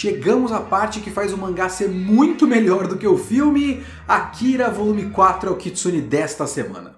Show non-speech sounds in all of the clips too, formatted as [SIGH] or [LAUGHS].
Chegamos à parte que faz o mangá ser muito melhor do que o filme. Akira Volume 4 é o Kitsune desta semana.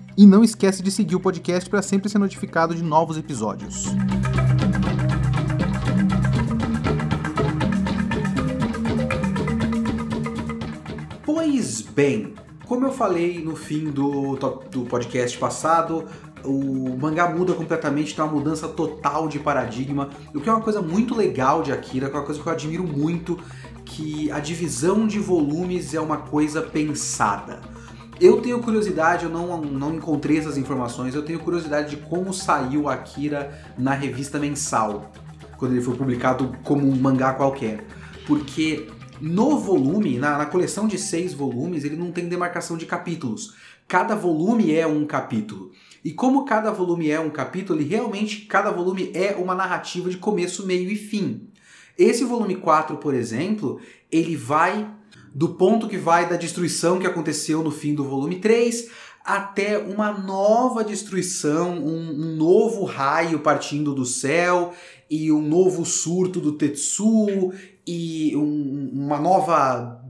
e não esquece de seguir o podcast para sempre ser notificado de novos episódios. Pois bem, como eu falei no fim do, do podcast passado, o mangá muda completamente, tem uma mudança total de paradigma, o que é uma coisa muito legal de Akira, que é uma coisa que eu admiro muito, que a divisão de volumes é uma coisa pensada. Eu tenho curiosidade, eu não, não encontrei essas informações, eu tenho curiosidade de como saiu Akira na revista mensal, quando ele foi publicado como um mangá qualquer. Porque no volume, na, na coleção de seis volumes, ele não tem demarcação de capítulos. Cada volume é um capítulo. E como cada volume é um capítulo, ele realmente, cada volume é uma narrativa de começo, meio e fim. Esse volume 4, por exemplo, ele vai do ponto que vai da destruição que aconteceu no fim do volume 3 até uma nova destruição, um, um novo raio partindo do céu e um novo surto do Tetsuo e um, uma nova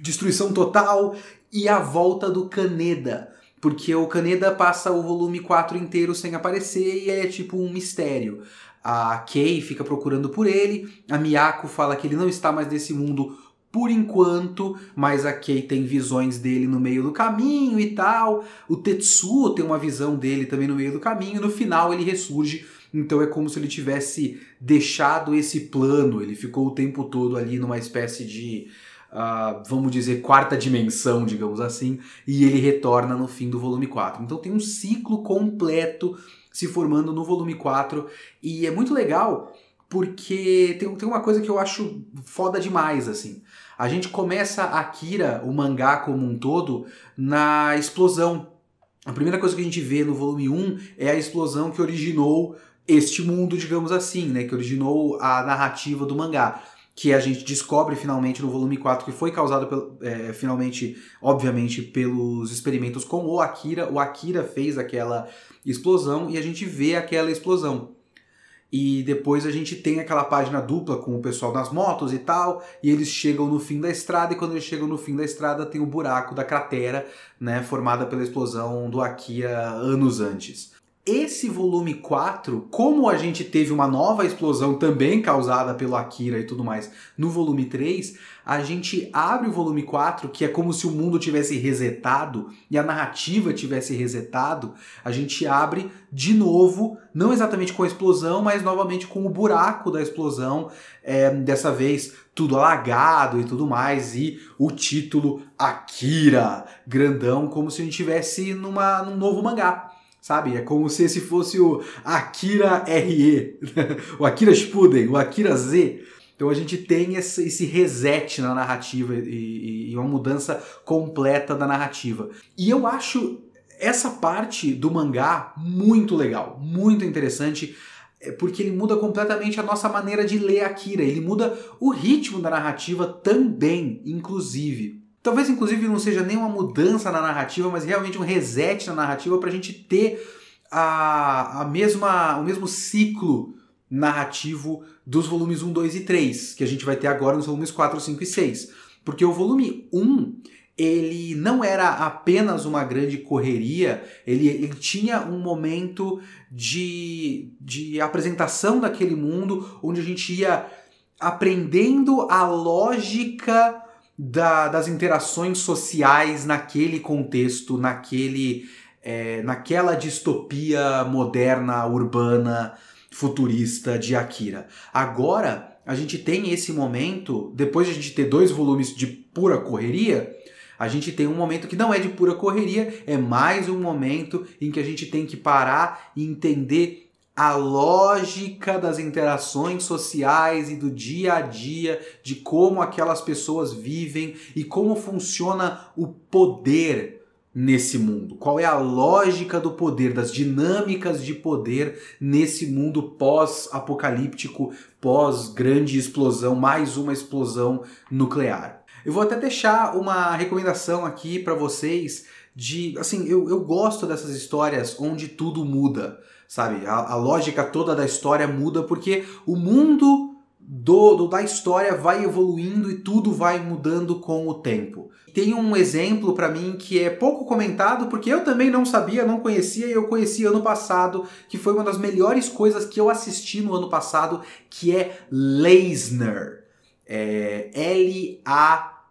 destruição total e a volta do Kaneda. Porque o Kaneda passa o volume 4 inteiro sem aparecer e é tipo um mistério. A Kei fica procurando por ele, a Miyako fala que ele não está mais nesse mundo por enquanto, mas a Kei tem visões dele no meio do caminho e tal. O Tetsuo tem uma visão dele também no meio do caminho. No final ele ressurge, então é como se ele tivesse deixado esse plano. Ele ficou o tempo todo ali numa espécie de, uh, vamos dizer, quarta dimensão, digamos assim, e ele retorna no fim do volume 4. Então tem um ciclo completo se formando no volume 4 e é muito legal porque tem, tem uma coisa que eu acho foda demais, assim. A gente começa Akira, o mangá como um todo, na explosão. A primeira coisa que a gente vê no volume 1 é a explosão que originou este mundo, digamos assim, né? Que originou a narrativa do mangá. Que a gente descobre finalmente no volume 4 que foi causado pelo, é, finalmente, obviamente, pelos experimentos com o Akira. O Akira fez aquela explosão e a gente vê aquela explosão. E depois a gente tem aquela página dupla com o pessoal das motos e tal, e eles chegam no fim da estrada, e quando eles chegam no fim da estrada tem o buraco da cratera, né, formada pela explosão do Akira anos antes. Esse volume 4, como a gente teve uma nova explosão também causada pelo Akira e tudo mais no volume 3, a gente abre o volume 4, que é como se o mundo tivesse resetado e a narrativa tivesse resetado. A gente abre de novo, não exatamente com a explosão, mas novamente com o buraco da explosão, é, dessa vez tudo alagado e tudo mais, e o título Akira, grandão, como se a gente estivesse numa, num novo mangá sabe? É como se esse fosse o Akira RE, [LAUGHS] o Akira Spuden, o Akira Z. Então a gente tem esse, reset na narrativa e, e, uma mudança completa da narrativa. E eu acho essa parte do mangá muito legal, muito interessante, é, porque ele muda completamente a nossa maneira de ler Akira. Ele muda o ritmo da narrativa também, inclusive. Talvez, inclusive, não seja nem uma mudança na narrativa, mas realmente um reset na narrativa para a gente ter a, a mesma, o mesmo ciclo narrativo dos volumes 1, 2 e 3, que a gente vai ter agora nos volumes 4, 5 e 6. Porque o volume 1, ele não era apenas uma grande correria, ele, ele tinha um momento de, de apresentação daquele mundo, onde a gente ia aprendendo a lógica da, das interações sociais naquele contexto, naquele, é, naquela distopia moderna, urbana, futurista de Akira. Agora a gente tem esse momento, depois de a gente ter dois volumes de pura correria, a gente tem um momento que não é de pura correria, é mais um momento em que a gente tem que parar e entender a lógica das interações sociais e do dia a dia, de como aquelas pessoas vivem e como funciona o poder nesse mundo? Qual é a lógica do poder, das dinâmicas de poder nesse mundo pós-apocalíptico, pós-grande explosão, mais uma explosão nuclear? Eu vou até deixar uma recomendação aqui para vocês de, assim, eu, eu gosto dessas histórias onde tudo muda, sabe? A, a lógica toda da história muda porque o mundo do, do, da história vai evoluindo e tudo vai mudando com o tempo. Tem um exemplo para mim que é pouco comentado porque eu também não sabia, não conhecia e eu conheci ano passado, que foi uma das melhores coisas que eu assisti no ano passado, que é Leisner. É L-A-Z-N-E-R.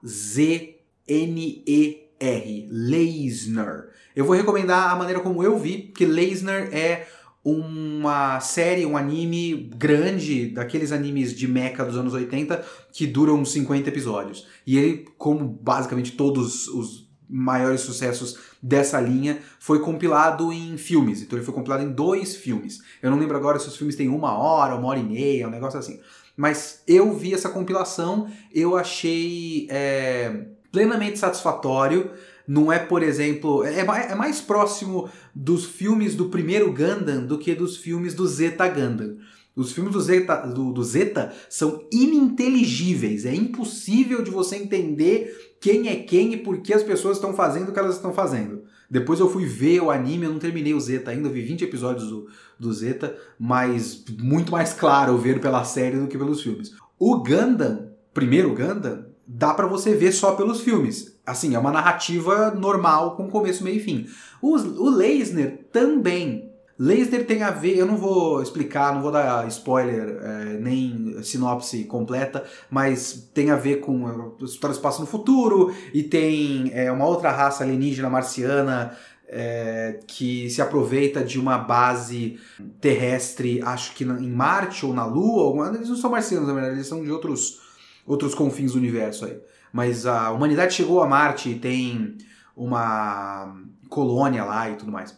Leisner. Eu vou recomendar a maneira como eu vi, porque Leisner é uma série, um anime grande, daqueles animes de mecha dos anos 80, que duram 50 episódios. E ele, como basicamente todos os maiores sucessos dessa linha, foi compilado em filmes. Então ele foi compilado em dois filmes. Eu não lembro agora se os filmes têm uma hora, uma hora e meia, um negócio assim. Mas eu vi essa compilação, eu achei é, plenamente satisfatório não é, por exemplo, é, é mais próximo dos filmes do primeiro Gundam do que dos filmes do Zeta Gundam. Os filmes do Zeta, do, do Zeta são ininteligíveis, é impossível de você entender quem é quem e por que as pessoas estão fazendo o que elas estão fazendo. Depois eu fui ver o anime, eu não terminei o Zeta ainda, eu vi 20 episódios do, do Zeta, mas muito mais claro ver pela série do que pelos filmes. O Gundam, primeiro Gundam, dá para você ver só pelos filmes. Assim, é uma narrativa normal com começo, meio e fim. O, o Leisner também. Leisner tem a ver, eu não vou explicar, não vou dar spoiler, é, nem sinopse completa, mas tem a ver com a história espaço no futuro e tem é, uma outra raça alienígena marciana é, que se aproveita de uma base terrestre, acho que em Marte ou na Lua, alguma, eles não são marcianos, na verdade, eles são de outros outros confins do universo aí. Mas a humanidade chegou a Marte e tem uma colônia lá e tudo mais.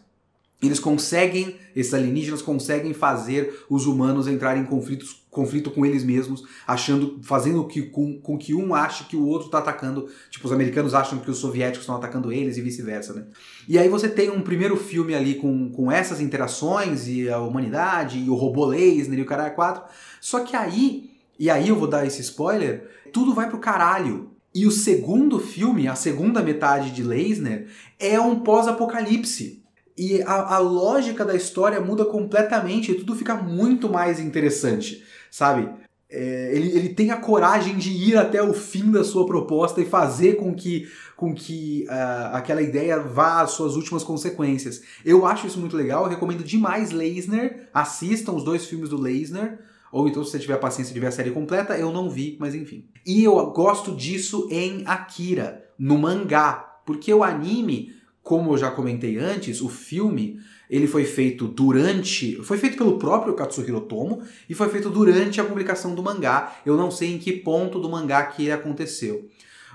Eles conseguem, esses alienígenas conseguem fazer os humanos entrarem em conflitos, conflito com eles mesmos, achando, fazendo que, com, com que um ache que o outro está atacando. Tipo, os americanos acham que os soviéticos estão atacando eles e vice-versa, né? E aí você tem um primeiro filme ali com, com essas interações e a humanidade e o robô laser e o cara 4. Só que aí e aí eu vou dar esse spoiler, tudo vai pro caralho. E o segundo filme, a segunda metade de Leisner, é um pós-apocalipse. E a, a, lógica da história muda completamente e tudo fica muito mais interessante, sabe? É, ele, ele tem a coragem de ir até o fim da sua proposta e fazer com que, com que uh, aquela ideia vá às suas últimas consequências. Eu acho isso muito legal, recomendo demais Leisner. Assistam os dois filmes do Leisner. Ou então, se você tiver paciência de ver a série completa, eu não vi, mas enfim. E eu gosto disso em Akira, no mangá, porque o anime, como eu já comentei antes, o filme, ele foi feito durante, foi feito pelo próprio Katsuhiro Tomo e foi feito durante a publicação do mangá. Eu não sei em que ponto do mangá que ele aconteceu.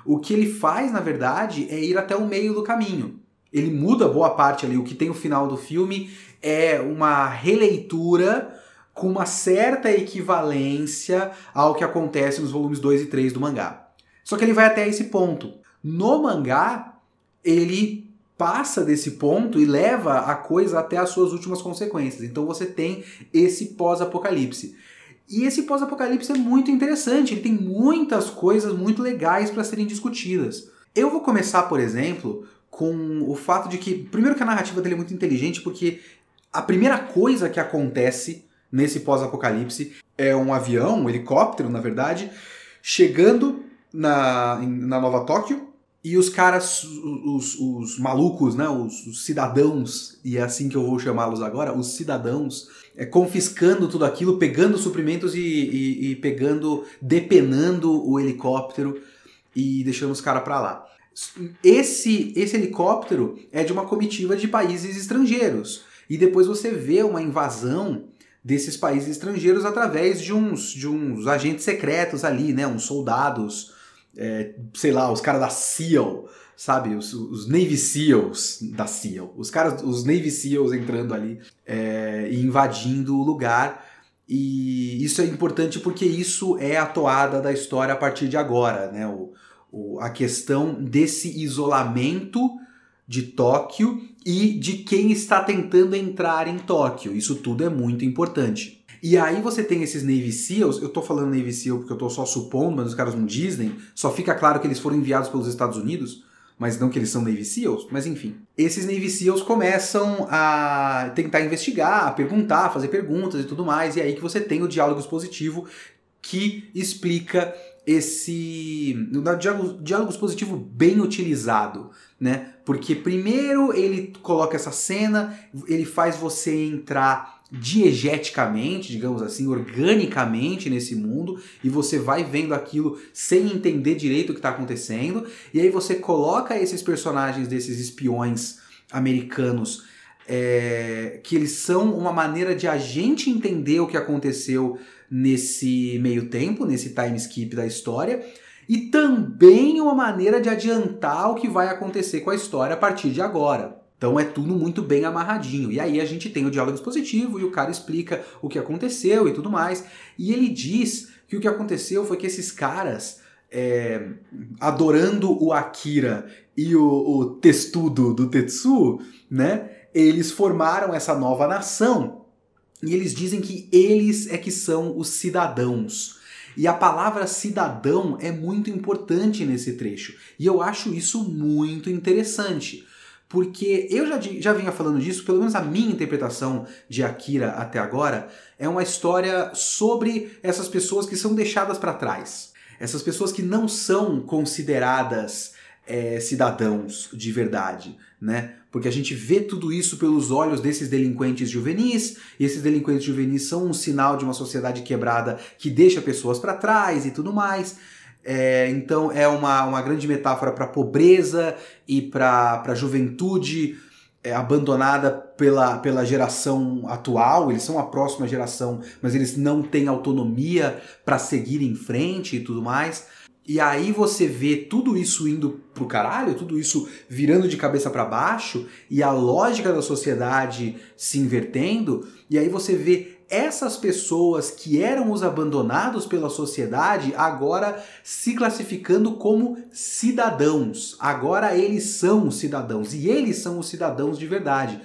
O que ele faz, na verdade, é ir até o meio do caminho. Ele muda boa parte ali. O que tem o final do filme é uma releitura com uma certa equivalência ao que acontece nos volumes 2 e 3 do mangá. Só que ele vai até esse ponto. No mangá, ele passa desse ponto e leva a coisa até as suas últimas consequências. Então você tem esse pós-apocalipse. E esse pós-apocalipse é muito interessante, ele tem muitas coisas muito legais para serem discutidas. Eu vou começar, por exemplo, com o fato de que, primeiro que a narrativa dele é muito inteligente, porque a primeira coisa que acontece nesse pós-apocalipse é um avião, um helicóptero, na verdade, chegando na, na Nova Tóquio e os caras, os, os malucos, né, os, os, cidadãos, e é assim que eu vou chamá-los agora, os cidadãos, é, confiscando tudo aquilo, pegando suprimentos e, e, e pegando, depenando o helicóptero e deixando os caras para lá. Esse, esse helicóptero é de uma comitiva de países estrangeiros. E depois você vê uma invasão desses países estrangeiros através de uns, de uns agentes secretos ali, né? Uns soldados, é, sei lá, os caras da SEAL, sabe? Os, os, Navy SEALs da SEAL. Os caras, os Navy SEALs entrando ali é, e invadindo o lugar. E isso é importante porque isso é a toada da história a partir de agora, né? O, o, a questão desse isolamento de Tóquio e de quem está tentando entrar em Tóquio. Isso tudo é muito importante. E aí você tem esses Navy SEALs, eu tô falando Navy SEAL porque eu tô só supondo, mas os caras não dizem, só fica claro que eles foram enviados pelos Estados Unidos, mas não que eles são Navy SEALs, mas enfim. Esses Navy SEALs começam a tentar investigar, a perguntar, a fazer perguntas e tudo mais, e é aí que você tem o diálogo expositivo que explica esse diálogo, diálogo expositivo bem utilizado, né? Porque primeiro ele coloca essa cena, ele faz você entrar diegeticamente, digamos assim, organicamente nesse mundo, e você vai vendo aquilo sem entender direito o que está acontecendo, e aí você coloca esses personagens desses espiões americanos é, que eles são uma maneira de a gente entender o que aconteceu nesse meio tempo, nesse time skip da história, e também uma maneira de adiantar o que vai acontecer com a história a partir de agora. Então é tudo muito bem amarradinho. E aí a gente tem o diálogo expositivo e o cara explica o que aconteceu e tudo mais. E ele diz que o que aconteceu foi que esses caras, é, adorando o Akira e o, o testudo do Tetsu, né? Eles formaram essa nova nação. E eles dizem que eles é que são os cidadãos. E a palavra cidadão é muito importante nesse trecho. E eu acho isso muito interessante. Porque eu já, já vinha falando disso, pelo menos a minha interpretação de Akira até agora, é uma história sobre essas pessoas que são deixadas para trás. Essas pessoas que não são consideradas é, cidadãos de verdade, né? Porque a gente vê tudo isso pelos olhos desses delinquentes juvenis, e esses delinquentes juvenis são um sinal de uma sociedade quebrada que deixa pessoas para trás e tudo mais. É, então é uma, uma grande metáfora para pobreza e para a juventude é, abandonada pela, pela geração atual. Eles são a próxima geração, mas eles não têm autonomia para seguir em frente e tudo mais. E aí você vê tudo isso indo pro caralho, tudo isso virando de cabeça para baixo e a lógica da sociedade se invertendo, e aí você vê essas pessoas que eram os abandonados pela sociedade agora se classificando como cidadãos. Agora eles são os cidadãos e eles são os cidadãos de verdade.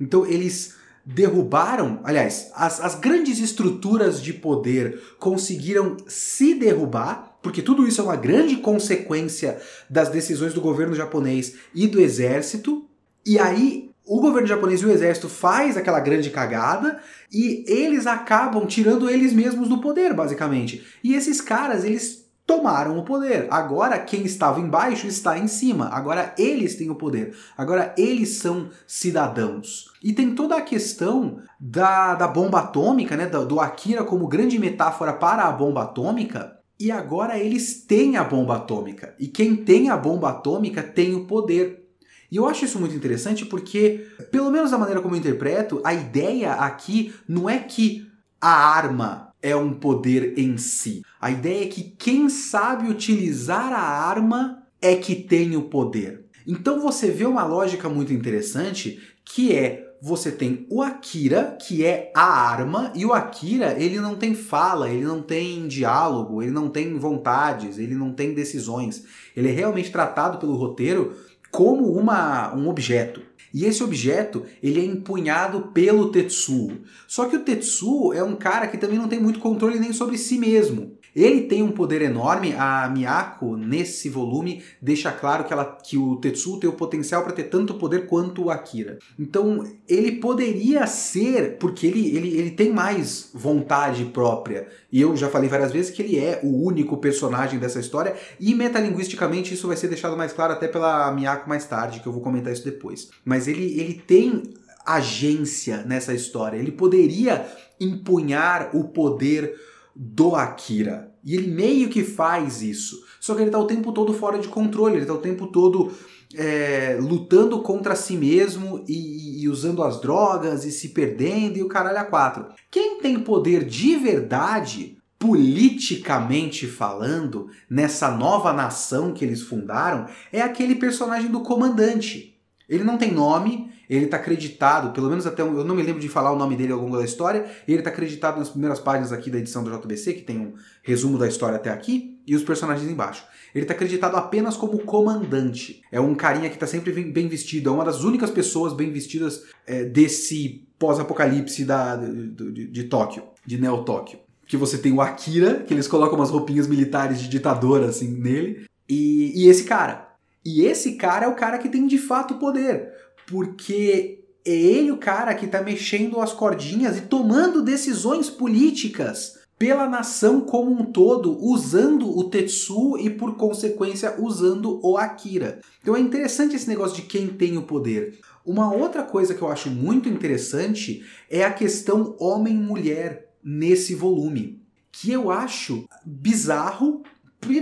Então eles derrubaram, aliás, as, as grandes estruturas de poder conseguiram se derrubar porque tudo isso é uma grande consequência das decisões do governo japonês e do exército. E aí o governo japonês e o exército faz aquela grande cagada e eles acabam tirando eles mesmos do poder, basicamente. E esses caras, eles tomaram o poder. Agora quem estava embaixo está em cima. Agora eles têm o poder. Agora eles são cidadãos. E tem toda a questão da, da bomba atômica, né? Do, do Akira como grande metáfora para a bomba atômica e agora eles têm a bomba atômica. E quem tem a bomba atômica tem o poder. E eu acho isso muito interessante porque, pelo menos da maneira como eu interpreto, a ideia aqui não é que a arma é um poder em si. A ideia é que quem sabe utilizar a arma é que tem o poder. Então você vê uma lógica muito interessante que é você tem o Akira, que é a arma, e o Akira, ele não tem fala, ele não tem diálogo, ele não tem vontades, ele não tem decisões. Ele é realmente tratado pelo roteiro como uma, um objeto. E esse objeto, ele é empunhado pelo Tetsuo. Só que o Tetsuo é um cara que também não tem muito controle nem sobre si mesmo. Ele tem um poder enorme, a Miyako, nesse volume, deixa claro que, ela, que o Tetsuo tem o potencial para ter tanto poder quanto o Akira. Então, ele poderia ser, porque ele, ele, ele tem mais vontade própria. E eu já falei várias vezes que ele é o único personagem dessa história, e metalinguisticamente isso vai ser deixado mais claro até pela Miyako mais tarde, que eu vou comentar isso depois. Mas ele, ele tem agência nessa história, ele poderia empunhar o poder do Akira. E ele meio que faz isso. Só que ele tá o tempo todo fora de controle, ele tá o tempo todo é, lutando contra si mesmo e, e, usando as drogas e se perdendo e o caralho a quatro. Quem tem poder de verdade, politicamente falando, nessa nova nação que eles fundaram, é aquele personagem do comandante. Ele não tem nome, ele está acreditado, pelo menos até eu não me lembro de falar o nome dele ao longo da história, ele está acreditado nas primeiras páginas aqui da edição do JBC, que tem um resumo da história até aqui, e os personagens embaixo. Ele está acreditado apenas como comandante. É um carinha que está sempre bem vestido, é uma das únicas pessoas bem vestidas é, desse pós-apocalipse de, de, de Tóquio, de Neo-Tóquio. Que você tem o Akira, que eles colocam umas roupinhas militares de ditador assim nele, e, e esse cara. E esse cara é o cara que tem de fato poder porque é ele o cara que está mexendo as cordinhas e tomando decisões políticas pela nação como um todo, usando o Tetsu e por consequência usando o Akira. Então é interessante esse negócio de quem tem o poder. Uma outra coisa que eu acho muito interessante é a questão homem-mulher nesse volume, que eu acho bizarro,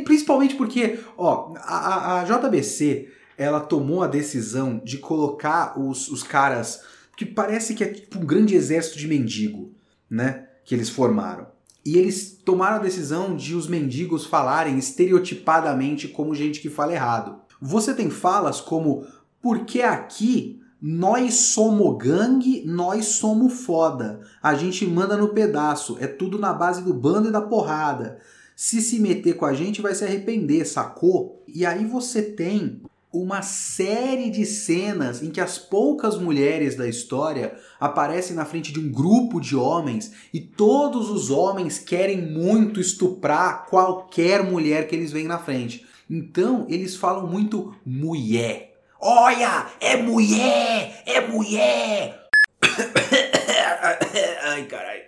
principalmente porque, ó, a, a JBC ela tomou a decisão de colocar os, os caras que parece que é tipo um grande exército de mendigo, né? Que eles formaram. E eles tomaram a decisão de os mendigos falarem estereotipadamente como gente que fala errado. Você tem falas como porque aqui nós somos gangue, nós somos foda. A gente manda no pedaço, é tudo na base do bando e da porrada. Se se meter com a gente vai se arrepender, sacou? E aí você tem uma série de cenas em que as poucas mulheres da história aparecem na frente de um grupo de homens e todos os homens querem muito estuprar qualquer mulher que eles veem na frente. Então eles falam muito mulher. Olha, é mulher, é mulher. [COUGHS] Ai, caralho.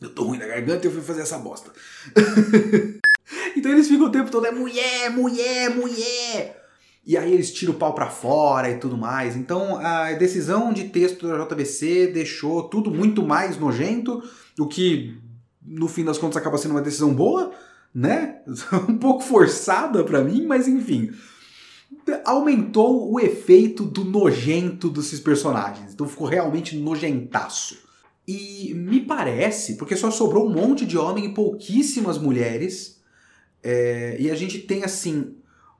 Eu tô ruim na garganta e eu fui fazer essa bosta. [LAUGHS] então eles ficam o tempo todo é mulher, mulher, mulher e aí eles tiram o pau para fora e tudo mais. Então a decisão de texto da JBC deixou tudo muito mais nojento, o que no fim das contas acaba sendo uma decisão boa, né? [LAUGHS] um pouco forçada para mim, mas enfim. Aumentou o efeito do nojento desses personagens. Então ficou realmente nojentaço. E me parece, porque só sobrou um monte de homem e pouquíssimas mulheres, é, e a gente tem assim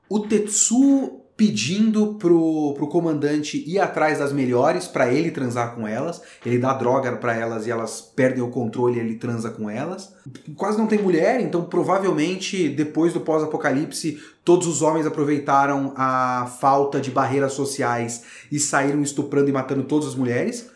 o Tetsu pedindo pro, pro comandante ir atrás das melhores para ele transar com elas. Ele dá droga para elas e elas perdem o controle e ele transa com elas. Quase não tem mulher, então provavelmente depois do pós-apocalipse todos os homens aproveitaram a falta de barreiras sociais e saíram estuprando e matando todas as mulheres.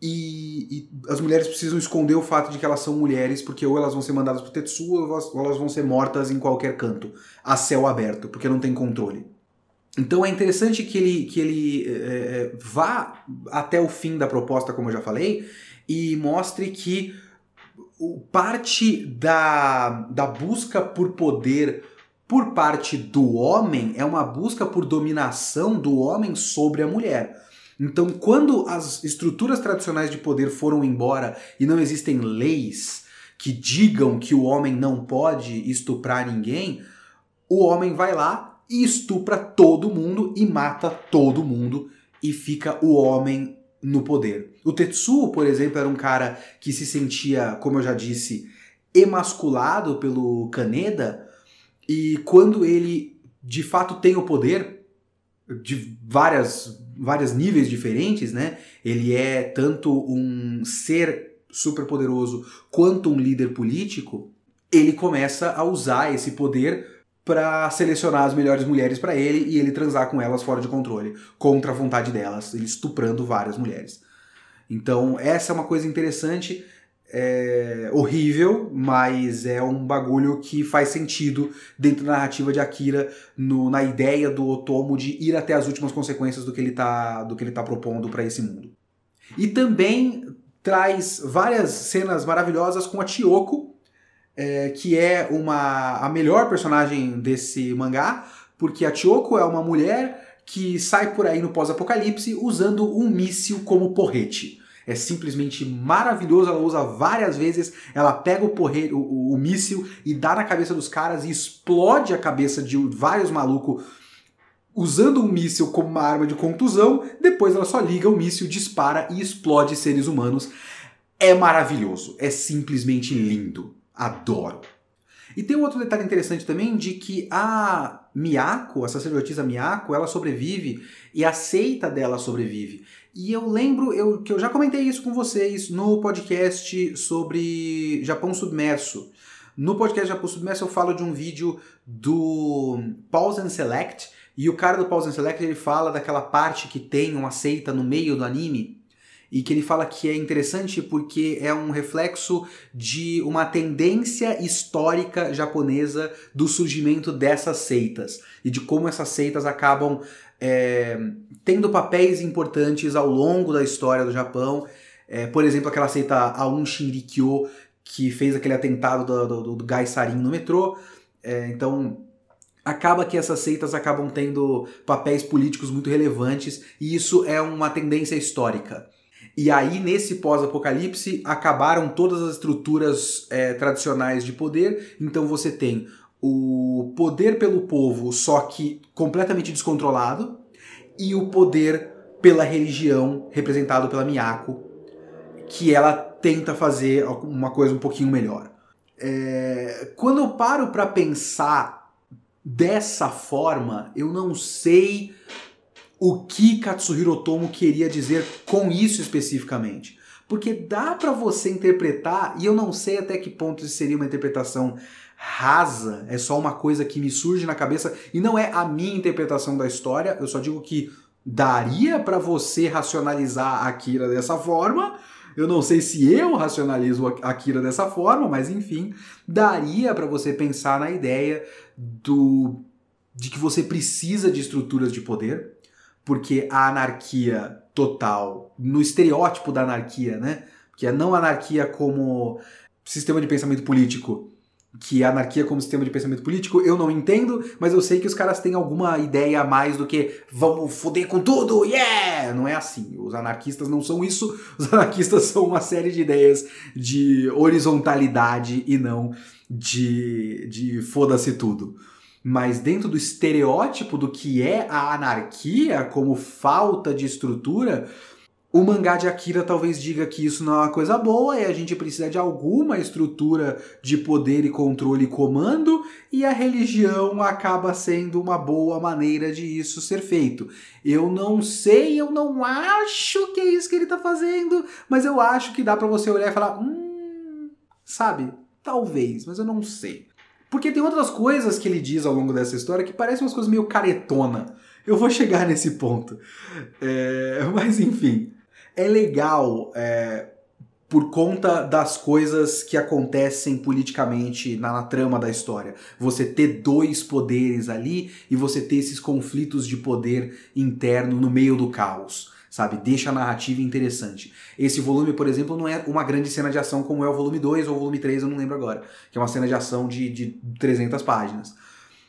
E, e, as mulheres precisam esconder o fato de que elas são mulheres, porque ou elas vão ser mandadas pro Tetsu ou elas, ou elas vão ser mortas em qualquer canto, a céu aberto, porque não tem controle. Então é interessante que ele, que ele é, é, vá até o fim da proposta, como eu já falei, e mostre que parte da, da busca por poder por parte do homem é uma busca por dominação do homem sobre a mulher. Então, quando as estruturas tradicionais de poder foram embora e não existem leis que digam que o homem não pode estuprar ninguém, o homem vai lá e estupra todo mundo e mata todo mundo e fica o homem no poder. O Tetsuo, por exemplo, era um cara que se sentia, como eu já disse, emasculado pelo Kaneda e quando ele de fato tem o poder de várias vários níveis diferentes, né? Ele é tanto um ser super poderoso quanto um líder político. Ele começa a usar esse poder para selecionar as melhores mulheres para ele e ele transar com elas fora de controle, contra a vontade delas, ele estuprando várias mulheres. Então, essa é uma coisa interessante é horrível, mas é um bagulho que faz sentido dentro da narrativa de Akira, no, na ideia do Otomo de ir até as últimas consequências do que ele está do que ele tá propondo para esse mundo. E também traz várias cenas maravilhosas com a Chioko, é, que é uma a melhor personagem desse mangá, porque a Chioko é uma mulher que sai por aí no pós-apocalipse usando um míssil como porrete. É simplesmente maravilhoso. Ela usa várias vezes, ela pega o, porre, o, o, o míssil e dá na cabeça dos caras e explode a cabeça de vários malucos usando o míssil como uma arma de contusão. Depois ela só liga o míssil, dispara e explode seres humanos. É maravilhoso, é simplesmente lindo. Adoro. E tem um outro detalhe interessante também de que a Miyako, a sacerdotisa Miyako, ela sobrevive e a seita dela sobrevive. E eu lembro eu, que eu já comentei isso com vocês no podcast sobre Japão Submerso. No podcast Japão Submerso eu falo de um vídeo do Pause and Select, e o cara do Pause and Select ele fala daquela parte que tem uma seita no meio do anime, e que ele fala que é interessante porque é um reflexo de uma tendência histórica japonesa do surgimento dessas seitas e de como essas seitas acabam é, tendo papéis importantes ao longo da história do Japão. É, por exemplo, aquela seita Aum Shinrikyo que fez aquele atentado do, do, do Gai Sarin no metrô. É, então, acaba que essas seitas acabam tendo papéis políticos muito relevantes e isso é uma tendência histórica. E aí, nesse pós-apocalipse, acabaram todas as estruturas é, tradicionais de poder. Então você tem o poder pelo povo, só que completamente descontrolado, e o poder pela religião, representado pela Miyako, que ela tenta fazer uma coisa um pouquinho melhor. É... Quando eu paro para pensar dessa forma, eu não sei o que Katsuhiro Otomo queria dizer com isso especificamente. Porque dá para você interpretar, e eu não sei até que ponto isso seria uma interpretação rasa, é só uma coisa que me surge na cabeça e não é a minha interpretação da história, eu só digo que daria para você racionalizar Akira dessa forma. Eu não sei se eu racionalizo Akira dessa forma, mas enfim, daria para você pensar na ideia do de que você precisa de estruturas de poder, porque a anarquia total, no estereótipo da anarquia, né? Que é não anarquia como sistema de pensamento político, que a anarquia como sistema de pensamento político, eu não entendo, mas eu sei que os caras têm alguma ideia a mais do que vamos foder com tudo, yeah! Não é assim. Os anarquistas não são isso. [LAUGHS] Os anarquistas são uma série de ideias de horizontalidade e não de, de foda-se tudo mas dentro do estereótipo do que é a anarquia como falta de estrutura, o mangá de Akira talvez diga que isso não é uma coisa boa e a gente precisa de alguma estrutura de poder e controle e comando, e a religião acaba sendo uma boa maneira de isso ser feito. Eu não sei, eu não acho que é isso que ele está fazendo, mas eu acho que dá para você olhar e falar, hum, sabe? Talvez, mas eu não sei. Porque tem outras coisas que ele diz ao longo dessa história que parecem umas coisas meio caretona. Eu vou chegar nesse ponto. É, [LAUGHS] mas enfim, é legal é, por conta das coisas que acontecem politicamente na, na, trama da história. Você ter dois poderes ali e você ter esses conflitos de poder interno no meio do caos sabe? Deixa a narrativa interessante. Esse volume, por exemplo, não é uma grande cena de ação como é o volume 2 ou o volume 3, eu não lembro agora, que é uma cena de ação de, de 300 páginas.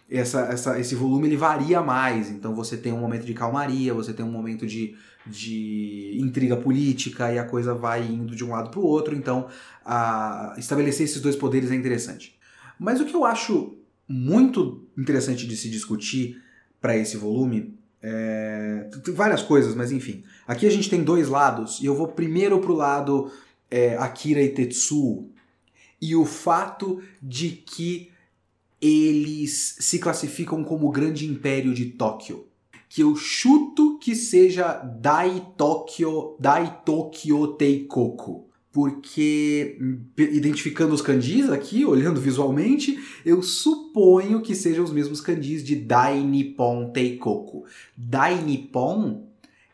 Essa, essa, esse volume ele varia mais, então você tem um momento de calmaria, você tem um momento de, de intriga política e a coisa vai indo de um lado para o outro, então a, estabelecer esses dois poderes é interessante. Mas o que eu acho muito interessante de se discutir para esse volume é, várias coisas, mas enfim. Aqui a gente tem dois lados, e eu vou primeiro pro lado é, Akira e Tetsuo, e o fato de que eles se classificam como o grande império de Tóquio. Que eu chuto que seja Dai Tokyo, Dai Tokyo Teikoku porque identificando os kanjis aqui, olhando visualmente, eu suponho que sejam os mesmos kanjis de Dai Nippon Teikoku. Dai Nippon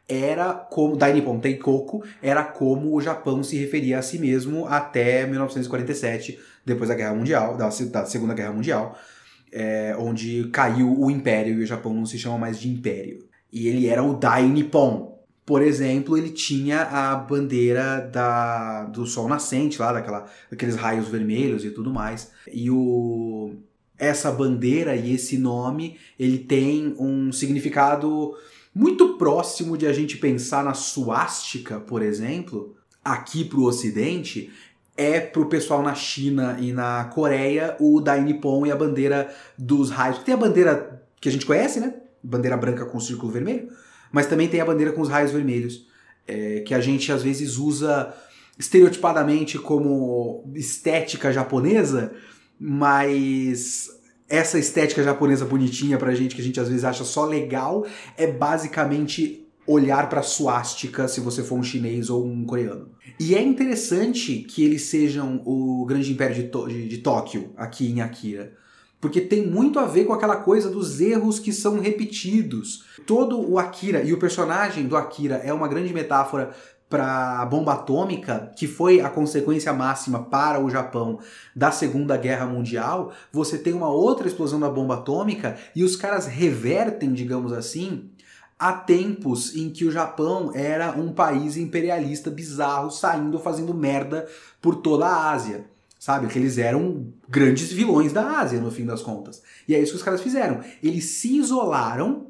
era como Dai Nippon Teikoku era como o Japão se referia a si mesmo até 1947, depois da Guerra Mundial, da, da Segunda Guerra Mundial, é, onde caiu o Império e o Japão não se chama mais de Império. E ele era o Dai Nippon, por exemplo, ele tinha a bandeira da, do sol nascente, lá, daquela, daqueles raios vermelhos e tudo mais. E o, essa bandeira e esse nome, ele tem um significado muito próximo de a gente pensar na suástica, por exemplo. aqui para o Ocidente é para o pessoal na China e na Coreia o Dai Nippon e a bandeira dos raios. Tem a bandeira que a gente conhece, né? Bandeira branca com círculo vermelho, mas também tem a bandeira com os raios vermelhos, é, que a gente às vezes usa estereotipadamente como estética japonesa, mas essa estética japonesa bonitinha pra gente, que a gente às vezes acha só legal, é basicamente olhar para suástica se você for um chinês ou um coreano. E é interessante que eles sejam o grande império de, de, de Tóquio aqui em Akira. Porque tem muito a ver com aquela coisa dos erros que são repetidos. Todo o Akira e o personagem do Akira é uma grande metáfora para a bomba atômica, que foi a consequência máxima para o Japão da Segunda Guerra Mundial, você tem uma outra explosão da bomba atômica e os caras revertem, digamos assim, a tempos em que o Japão era um país imperialista bizarro, saindo fazendo merda por toda a Ásia. Sabe? Que eles eram grandes vilões da Ásia, no fim das contas. E é isso que os caras fizeram. Eles se isolaram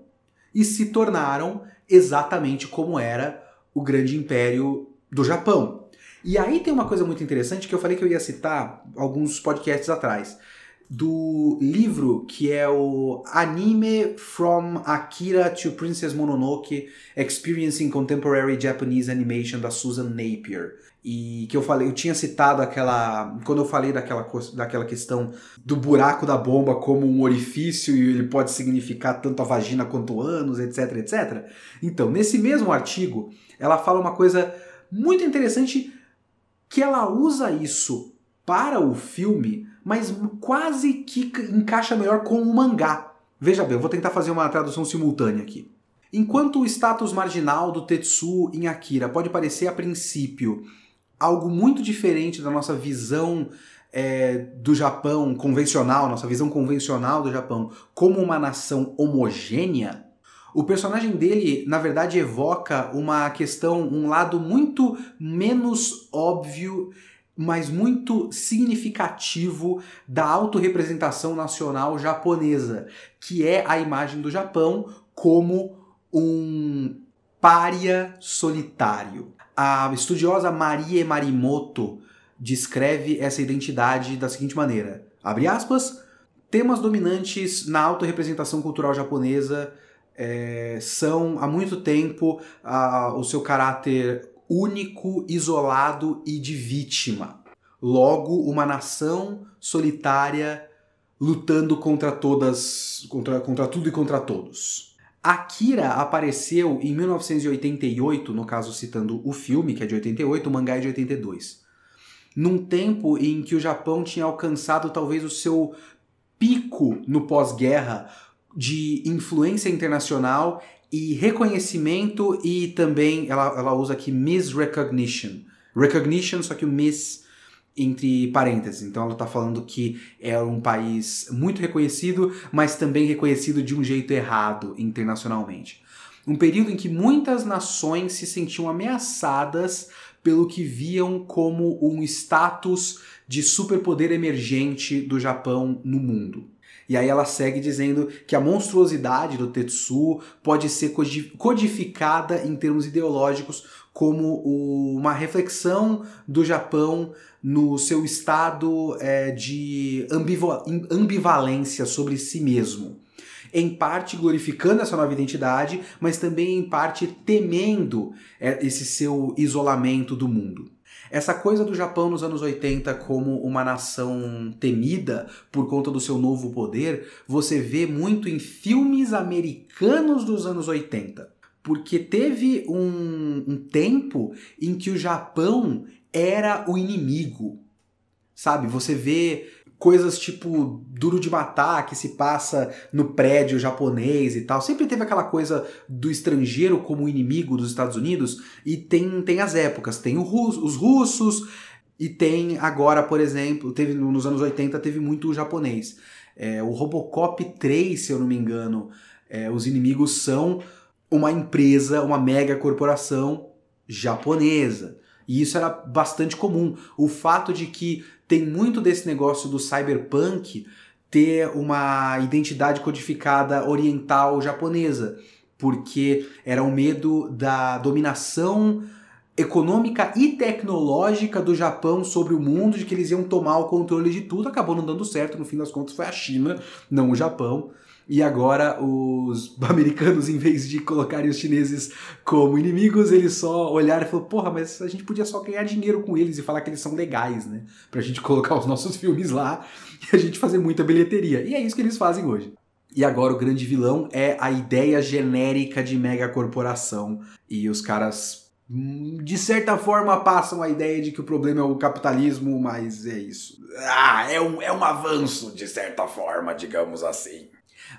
e se tornaram exatamente como era o grande império do Japão. E aí tem uma coisa muito interessante que eu falei que eu ia citar alguns podcasts atrás. Do livro que é o Anime from Akira to Princess Mononoke Experiencing Contemporary Japanese Animation da Susan Napier. E que eu falei, eu tinha citado aquela. Quando eu falei daquela, daquela questão do buraco da bomba como um orifício e ele pode significar tanto a vagina quanto anos, etc, etc. Então, nesse mesmo artigo, ela fala uma coisa muito interessante que ela usa isso para o filme, mas quase que encaixa melhor com o mangá. Veja bem, eu vou tentar fazer uma tradução simultânea aqui. Enquanto o status marginal do Tetsu em Akira pode parecer a princípio algo muito diferente da nossa visão é, do Japão convencional, nossa visão convencional do Japão, como uma nação homogênea, o personagem dele, na verdade, evoca uma questão, um lado muito menos óbvio, mas muito significativo da autorrepresentação nacional japonesa, que é a imagem do Japão como um pária solitário. A estudiosa Marie Marimoto descreve essa identidade da seguinte maneira: abre aspas, temas dominantes na autorrepresentação cultural japonesa é, são há muito tempo a, o seu caráter único, isolado e de vítima. Logo, uma nação solitária lutando contra todas, contra, contra tudo e contra todos. Akira apareceu em 1988, no caso citando o filme, que é de 88, o mangá é de 82. Num tempo em que o Japão tinha alcançado talvez o seu pico no pós-guerra, de influência internacional e reconhecimento e também ela, ela usa aqui misrecognition. Recognition, só que o miss entre parênteses. Então ela está falando que é um país muito reconhecido, mas também reconhecido de um jeito errado internacionalmente. Um período em que muitas nações se sentiam ameaçadas pelo que viam como um status de superpoder emergente do Japão no mundo. E aí ela segue dizendo que a monstruosidade do Tetsu pode ser codificada em termos ideológicos como uma reflexão do Japão no seu estado é, de ambivalência sobre si mesmo. Em parte glorificando essa nova identidade, mas também em parte temendo é, esse seu isolamento do mundo. Essa coisa do Japão nos anos 80 como uma nação temida por conta do seu novo poder, você vê muito em filmes americanos dos anos 80. Porque teve um, um tempo em que o Japão era o inimigo. Sabe? Você vê coisas tipo Duro de Matar, que se passa no prédio japonês e tal. Sempre teve aquela coisa do estrangeiro como inimigo dos Estados Unidos. E tem, tem as épocas. Tem russo, os russos e tem agora, por exemplo, teve nos anos 80 teve muito o japonês. É, o Robocop 3, se eu não me engano, é, os inimigos são uma empresa, uma mega corporação japonesa. E isso era bastante comum. O fato de que tem muito desse negócio do cyberpunk ter uma identidade codificada oriental japonesa, porque era o medo da dominação econômica e tecnológica do Japão sobre o mundo, de que eles iam tomar o controle de tudo, acabou não dando certo, no fim das contas foi a China, não o Japão. E agora os [LAUGHS] americanos, em vez de colocarem os chineses como inimigos, eles só olharam e falaram, porra, mas a gente podia só ganhar dinheiro com eles e falar que eles são legais, né? Pra gente colocar os nossos [LAUGHS] filmes lá e a gente fazer muita bilheteria. E é isso que eles fazem hoje. E agora o grande vilão é a ideia genérica de megacorporação. E os caras, hum, de certa forma, passam a ideia de que o problema é o capitalismo, mas é isso. Ah, é um, é um avanço, de certa forma, digamos assim.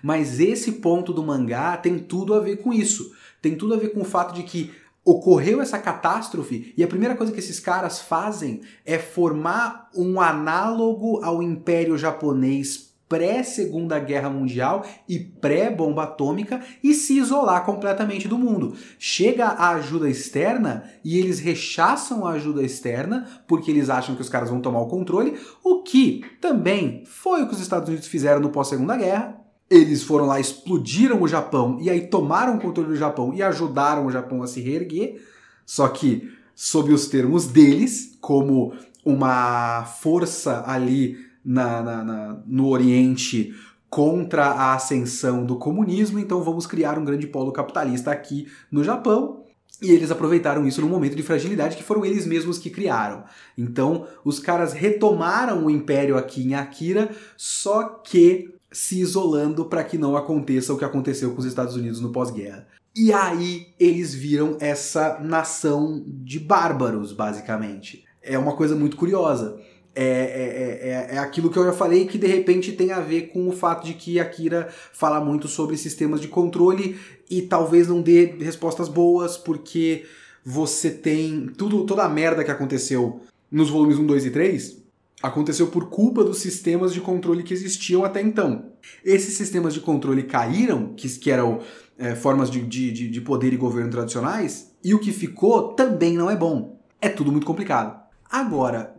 Mas esse ponto do mangá tem tudo a ver com isso. Tem tudo a ver com o fato de que ocorreu essa catástrofe e a primeira coisa que esses caras fazem é formar um análogo ao Império Japonês pré-Segunda Guerra Mundial e pré-bomba atômica e se isolar completamente do mundo. Chega a ajuda externa e eles rechaçam a ajuda externa porque eles acham que os caras vão tomar o controle, o que também foi o que os Estados Unidos fizeram no pós-Segunda Guerra. Eles foram lá, explodiram o Japão e aí tomaram o controle do Japão e ajudaram o Japão a se reerguer, só que sob os termos deles, como uma força ali na, na, na, no Oriente contra a ascensão do comunismo, então vamos criar um grande polo capitalista aqui no Japão. E eles aproveitaram isso num momento de fragilidade que foram eles mesmos que criaram. Então, os caras retomaram o império aqui em Akira, só que se isolando para que não aconteça o que aconteceu com os Estados Unidos no pós-guerra. E aí eles viram essa nação de bárbaros, basicamente. É uma coisa muito curiosa. É, é, é, é, aquilo que eu já falei que de repente tem a ver com o fato de que Akira fala muito sobre sistemas de controle e talvez não dê respostas boas porque você tem tudo toda a merda que aconteceu nos volumes 1, 2 e 3 aconteceu por culpa dos sistemas de controle que existiam até então. Esses sistemas de controle caíram, que, que eram é, formas de, de, de poder e governo tradicionais, e o que ficou também não é bom. É tudo muito complicado. Agora,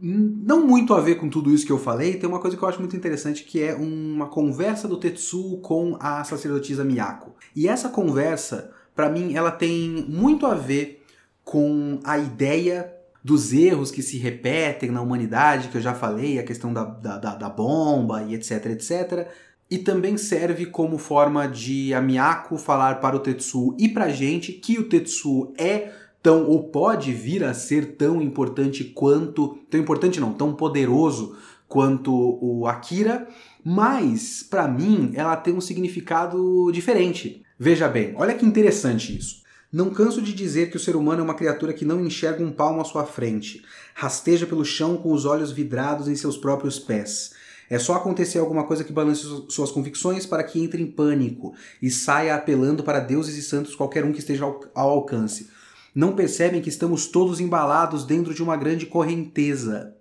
não muito a ver com tudo isso que eu falei, tem uma coisa que eu acho muito interessante que é uma conversa do Tetsuo com a sacerdotisa Miyako. E essa conversa, para mim, ela tem muito a ver com a ideia dos erros que se repetem na humanidade, que eu já falei, a questão da, da, da bomba e etc, etc. E também serve como forma de a Miyako falar para o Tetsuo e pra gente que o Tetsuo é tão ou pode vir a ser tão importante quanto, tão importante não, tão poderoso quanto o Akira, mas para mim ela tem um significado diferente. Veja bem, olha que interessante isso. Não canso de dizer que o ser humano é uma criatura que não enxerga um palmo à sua frente, rasteja pelo chão com os olhos vidrados em seus próprios pés. É só acontecer alguma coisa que balance suas convicções para que entre em pânico e saia apelando para deuses e santos qualquer um que esteja ao, alcance não percebem que estamos todos embalados dentro de uma grande correnteza.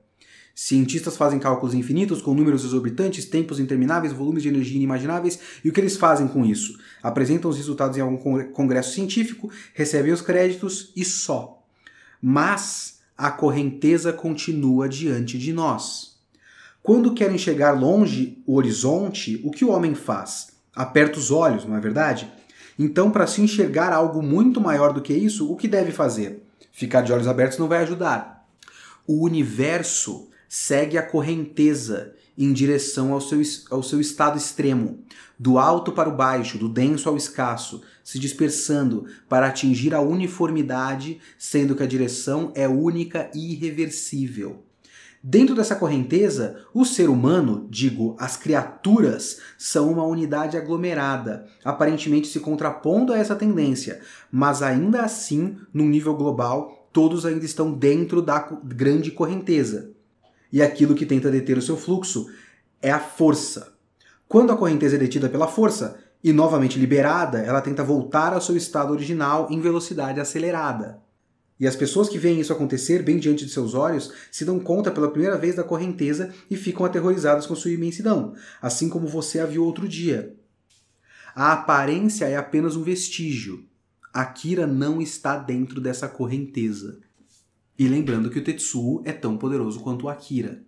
Cientistas fazem cálculos infinitos com números exorbitantes, tempos intermináveis, volumes de energia inimagináveis, e o que eles fazem com isso? Apresentam os resultados em algum congresso científico, recebem os créditos e só. Mas a correnteza continua diante de nós. Quando querem chegar longe o horizonte, o que o homem faz? Aperta os olhos, não é verdade? Então, para se enxergar algo muito maior do que isso, o que deve fazer? Ficar de olhos abertos não vai ajudar. O universo segue a correnteza em direção ao seu, ao seu estado extremo, do alto para o baixo, do denso ao escasso, se dispersando para atingir a uniformidade, sendo que a direção é única e irreversível. Dentro dessa correnteza, o ser humano, digo, as criaturas, são uma unidade aglomerada, aparentemente se contrapondo a essa tendência, mas ainda assim, num nível global, todos ainda estão dentro da grande correnteza. E aquilo que tenta deter o seu fluxo é a força. Quando a correnteza é detida pela força e novamente liberada, ela tenta voltar ao seu estado original em velocidade acelerada. E as pessoas que veem isso acontecer bem diante de seus olhos se dão conta pela primeira vez da correnteza e ficam aterrorizadas com sua imensidão, assim como você a viu outro dia. A aparência é apenas um vestígio. Akira não está dentro dessa correnteza. E lembrando que o Tetsuo é tão poderoso quanto o Akira.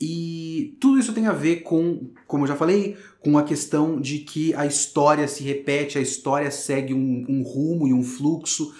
E tudo isso tem a ver com, como eu já falei, com a questão de que a história se repete, a história segue um, um rumo e um fluxo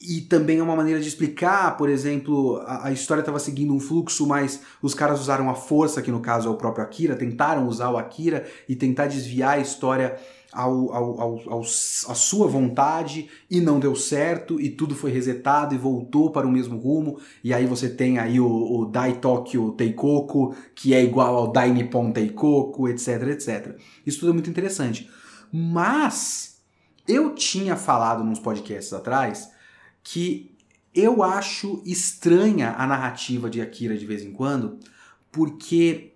E também é uma maneira de explicar, por exemplo, a, a história estava seguindo um fluxo, mas os caras usaram a força, que no caso é o próprio Akira, tentaram usar o Akira e tentar desviar a história ao, ao, ao, ao, a sua vontade e não deu certo e tudo foi resetado e voltou para o mesmo rumo e aí você tem aí o, o Dai Tokyo Teikoku que é igual ao Dai Nippon Teikoku, etc, etc. Isso tudo é muito interessante. Mas eu tinha falado nos podcasts atrás que eu acho estranha a narrativa de Akira de vez em quando porque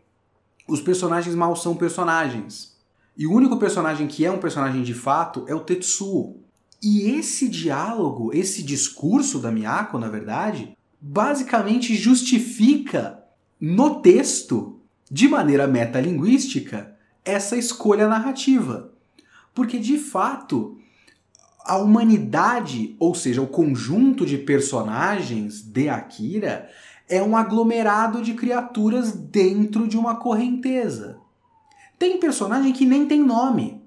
os personagens mal são personagens e o único personagem que é um personagem de fato é o Tetsuo. E esse diálogo, esse discurso da Miyako, na verdade, basicamente justifica no texto, de maneira metalinguística, essa escolha narrativa. Porque de fato, a humanidade, ou seja, o conjunto de personagens de Akira, é um aglomerado de criaturas dentro de uma correnteza. Tem personagem que nem tem nome.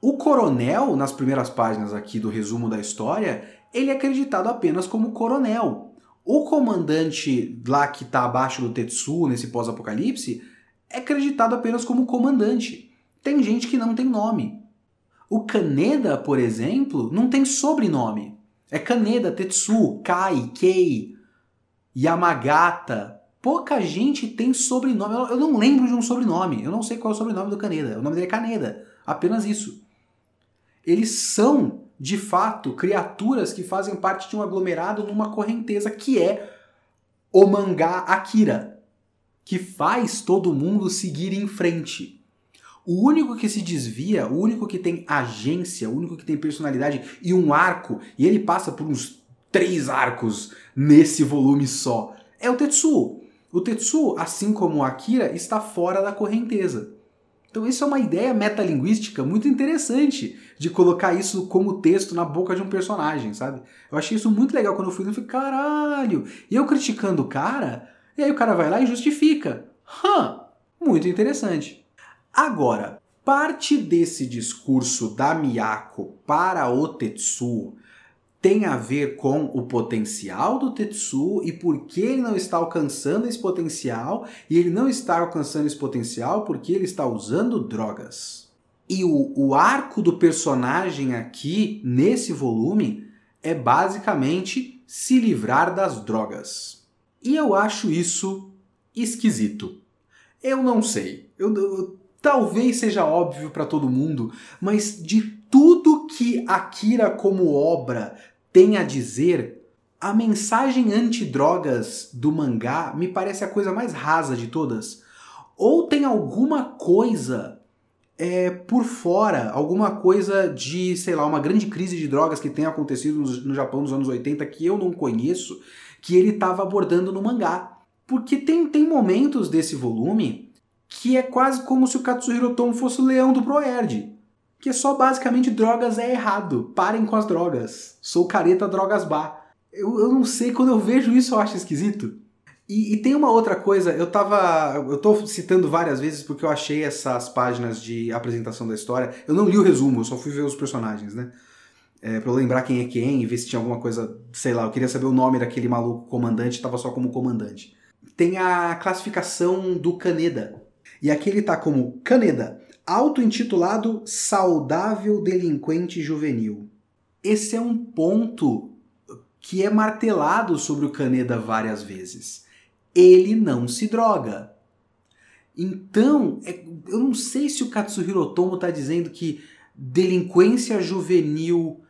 O coronel, nas primeiras páginas aqui do resumo da história, ele é acreditado apenas como coronel. O comandante lá que está abaixo do Tetsu, nesse pós-apocalipse, é acreditado apenas como comandante. Tem gente que não tem nome. O Kaneda, por exemplo, não tem sobrenome. É Kaneda, Tetsu, Kai, Kei, Yamagata, Pouca gente tem sobrenome. Eu não lembro de um sobrenome. Eu não sei qual é o sobrenome do Caneda. O nome dele é Caneda. Apenas isso. Eles são, de fato, criaturas que fazem parte de um aglomerado numa correnteza que é o mangá Akira, que faz todo mundo seguir em frente. O único que se desvia, o único que tem agência, o único que tem personalidade e um arco, e ele passa por uns três arcos nesse volume só, é o Tetsuo. O Tetsuo, assim como o Akira, está fora da correnteza. Então isso é uma ideia metalinguística muito interessante de colocar isso como texto na boca de um personagem, sabe? Eu achei isso muito legal quando eu fui, eu falei, caralho! E eu criticando o cara, e aí o cara vai lá e justifica. Hã! Muito interessante. Agora, parte desse discurso da Miyako para o Tetsuo tem a ver com o potencial do Tetsu e por que ele não está alcançando esse potencial, e ele não está alcançando esse potencial porque ele está usando drogas. E o, o arco do personagem aqui, nesse volume, é basicamente se livrar das drogas. E eu acho isso esquisito. Eu não sei. Eu, eu talvez seja óbvio para todo mundo, mas de tudo que Akira como obra tem a dizer, a mensagem antidrogas do mangá me parece a coisa mais rasa de todas. Ou tem alguma coisa é, por fora, alguma coisa de, sei lá, uma grande crise de drogas que tenha acontecido no, Japão nos anos 80 que eu não conheço, que ele estava abordando no mangá. Porque tem, tem momentos desse volume que é quase como se o Katsuhiro Tomo fosse o leão do Proerd que é só basicamente drogas é errado. Parem com as drogas. Sou careta drogas bar. Eu, eu não sei, quando eu vejo isso eu acho esquisito. E, e, tem uma outra coisa, eu tava. Eu tô citando várias vezes porque eu achei essas páginas de apresentação da história. Eu não li o resumo, eu só fui ver os personagens, né? É, pra eu lembrar quem é quem e ver se tinha alguma coisa, sei lá, eu queria saber o nome daquele maluco comandante, tava só como comandante. Tem a classificação do Caneda. E aqui ele tá como Caneda, auto-intitulado Saudável Delinquente Juvenil. Esse é um ponto que é martelado sobre o Kaneda várias vezes. Ele não se droga. Então, é, eu não sei se o Katsuhiro Otomo está dizendo que delinquência juvenil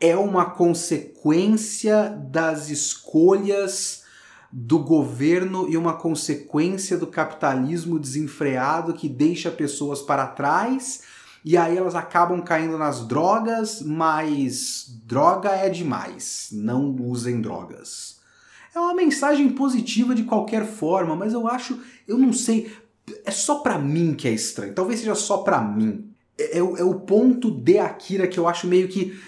é uma consequência das escolhas do governo e uma consequência do capitalismo desenfreado que deixa pessoas para trás e aí elas acabam caindo nas drogas, mas droga é demais, não usem drogas. É uma mensagem positiva de qualquer forma, mas eu acho, eu não sei, é só para mim que é estranho. Talvez seja só para mim. É, é, é, o ponto de Akira que eu acho meio que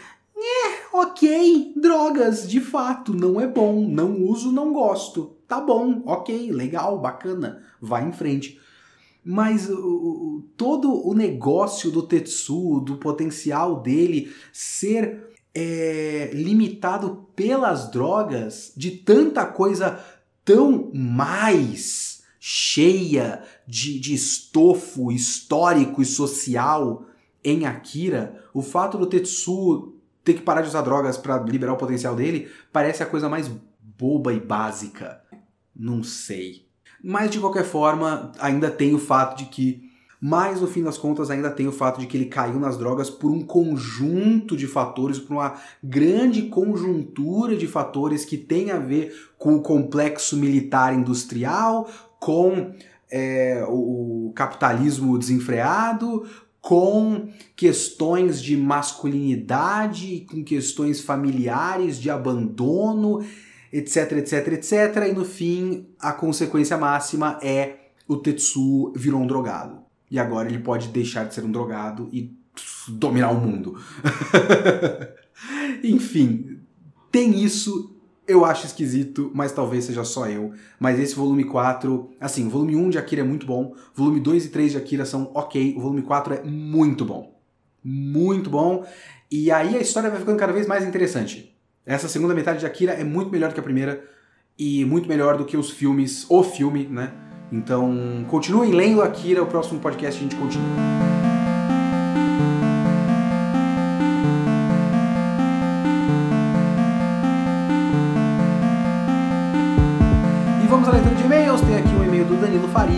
ok, drogas, de fato, não é bom, não uso, não gosto. Tá bom, ok, legal, bacana, vai em frente. Mas todo o negócio do Tetsu, do potencial dele ser é, limitado pelas drogas de tanta coisa tão mais cheia de, de estofo histórico e social em Akira, o fato do Tetsuo ter que parar de usar drogas para liberar o potencial dele parece a coisa mais boba e básica. Não sei. Mas de qualquer forma, ainda tem o fato de que mas no fim das contas ainda tem o fato de que ele caiu nas drogas por um conjunto de fatores, por uma grande conjuntura de fatores que tem a ver com o complexo militar industrial, com é, o capitalismo desenfreado, com questões de masculinidade, com questões familiares, de abandono, etc, etc, etc. E no fim, a consequência máxima é o Tetsu virou um drogado. E agora ele pode deixar de ser um drogado e dominar o mundo. [LAUGHS] Enfim, tem isso. Eu acho esquisito, mas talvez seja só eu. Mas esse volume 4, assim, o volume 1 de Akira é muito bom, volume 2 e 3 de Akira são ok, o volume 4 é muito bom. Muito bom. E aí a história vai ficando cada vez mais interessante. Essa segunda metade de Akira é muito melhor do que a primeira e muito melhor do que os filmes, o filme, né? Então, continuem lendo Akira, o próximo podcast a gente continua.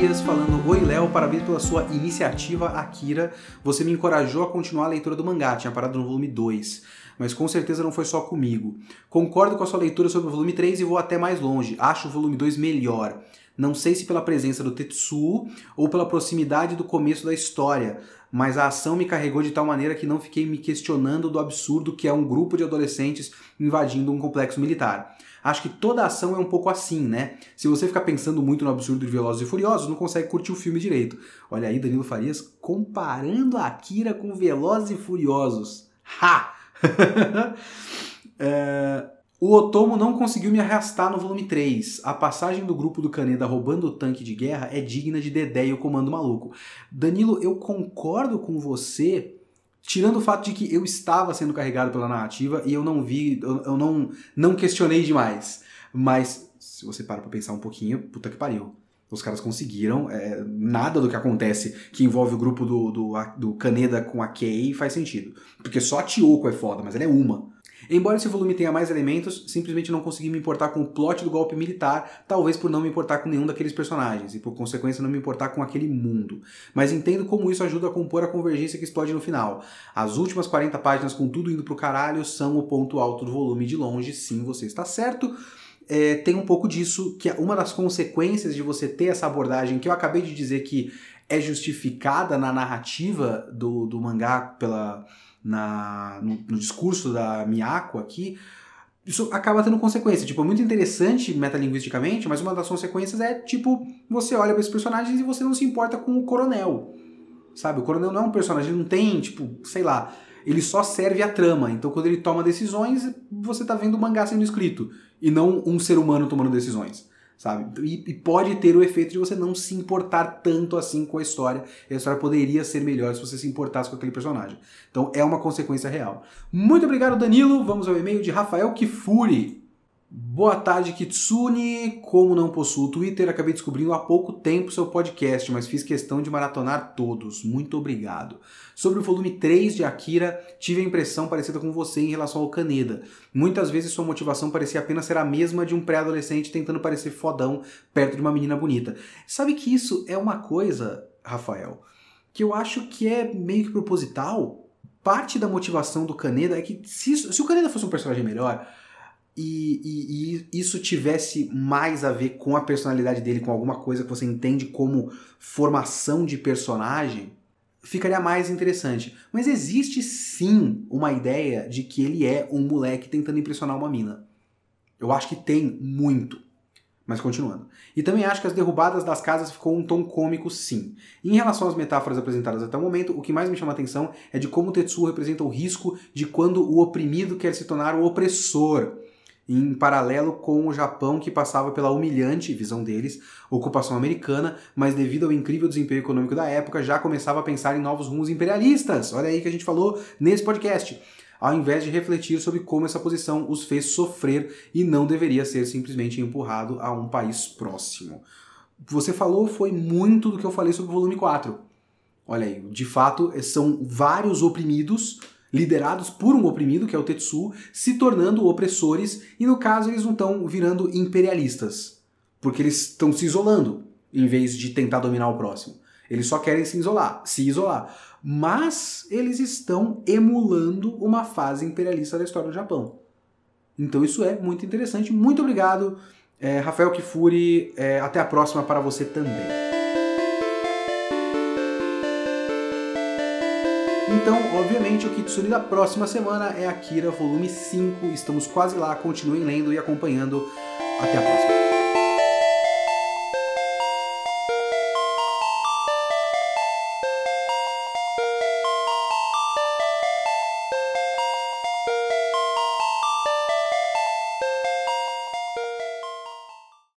Farias falando: Oi Léo, parabéns pela sua iniciativa Akira. Você me encorajou a continuar a leitura do mangá, tinha parado no volume 2 mas com certeza não foi só comigo. Concordo com a sua leitura sobre o volume 3 e vou até mais longe. Acho o volume 2 melhor. Não sei se pela presença do Tetsuo ou pela proximidade do começo da história, mas a ação me carregou de tal maneira que não fiquei me questionando do absurdo que é um grupo de adolescentes invadindo um complexo militar. Acho que toda ação é um pouco assim, né? Se você ficar pensando muito no absurdo de Velozes e Furiosos, não consegue curtir o filme direito. Olha aí, Danilo Farias comparando a Akira com Velozes e Furiosos. Ha! [LAUGHS] é... O Otomo não conseguiu me arrastar no volume 3. A passagem do grupo do Kaneda roubando o tanque de guerra é digna de Dedé e o Comando Maluco. Danilo, eu concordo com você, tirando o fato de que eu estava sendo carregado pela narrativa e eu não vi, eu, eu não, não questionei demais. Mas, se você para pra pensar um pouquinho, puta que pariu. Os caras conseguiram, é, nada do que acontece que envolve o grupo do, do, do Kaneda com a Kei faz sentido. Porque só a Tioko é foda, mas ela é uma. Embora esse volume tenha mais elementos, simplesmente não consegui me importar com o plot do golpe militar, talvez por não me importar com nenhum daqueles personagens, e por consequência não me importar com aquele mundo. Mas entendo como isso ajuda a compor a convergência que explode no final. As últimas 40 páginas com tudo indo pro caralho são o ponto alto do volume de longe, sim, você está certo. É, tem um pouco disso, que é uma das consequências de você ter essa abordagem que eu acabei de dizer que é justificada na narrativa do, do mangá pela na, no, no discurso da Miyako aqui, isso acaba tendo consequência. Tipo, é muito interessante metalinguisticamente, mas uma das consequências é, tipo, você olha para esses personagens e você não se importa com o coronel. Sabe? O coronel não é um personagem, não tem, tipo, sei lá, ele só serve a trama. Então, quando ele toma decisões, você tá vendo o mangá sendo escrito e não um ser humano tomando decisões sabe? E, e, pode ter o efeito de você não se importar tanto assim com a história. E a história poderia ser melhor se você se importasse com aquele personagem. Então é uma consequência real. Muito obrigado, Danilo. Vamos ao e-mail de Rafael Kifuri. Boa tarde, Kitsune. Como não possuo Twitter, acabei descobrindo há pouco tempo seu podcast, mas fiz questão de maratonar todos. Muito obrigado. Sobre o volume 3 de Akira, tive a impressão parecida com você em relação ao Kaneda. Muitas vezes sua motivação parecia apenas ser a mesma de um pré-adolescente tentando parecer fodão perto de uma menina bonita. Sabe que isso é uma coisa, Rafael, que eu acho que é meio que proposital? Parte da motivação do Kaneda é que se, se o Kaneda fosse um personagem melhor e, e, e, isso tivesse mais a ver com a personalidade dele, com alguma coisa que você entende como formação de personagem, ficaria mais interessante. Mas existe sim uma ideia de que ele é um moleque tentando impressionar uma mina. Eu acho que tem muito. Mas continuando. E também acho que as derrubadas das casas ficou um tom cômico, sim. E em relação às metáforas apresentadas até o momento, o que mais me chama a atenção é de como o Tetsuo representa o risco de quando o oprimido quer se tornar o opressor em paralelo com o Japão que passava pela humilhante visão deles, ocupação americana, mas devido ao incrível desempenho econômico da época, já começava a pensar em novos rumos imperialistas. Olha aí que a gente falou nesse podcast. ao invés de refletir sobre como essa posição os fez sofrer e não deveria ser simplesmente empurrado a um país próximo. Você falou foi muito do que eu falei sobre o volume 4. Olha aí, de fato, são vários oprimidos liderados por um oprimido, que é o Tetsu, se tornando opressores, e no caso eles não estão virando imperialistas, porque eles estão se isolando, em vez de tentar dominar o próximo. Eles só querem se isolar, se isolar. Mas eles estão emulando uma fase imperialista da história do Japão. Então isso é muito interessante. Muito obrigado, é, Rafael Kifuri. É, até a próxima para você também. Então, obviamente, o Kitsune da próxima semana é Akira volume 5. Estamos quase lá. Continuem lendo e acompanhando. Até a próxima.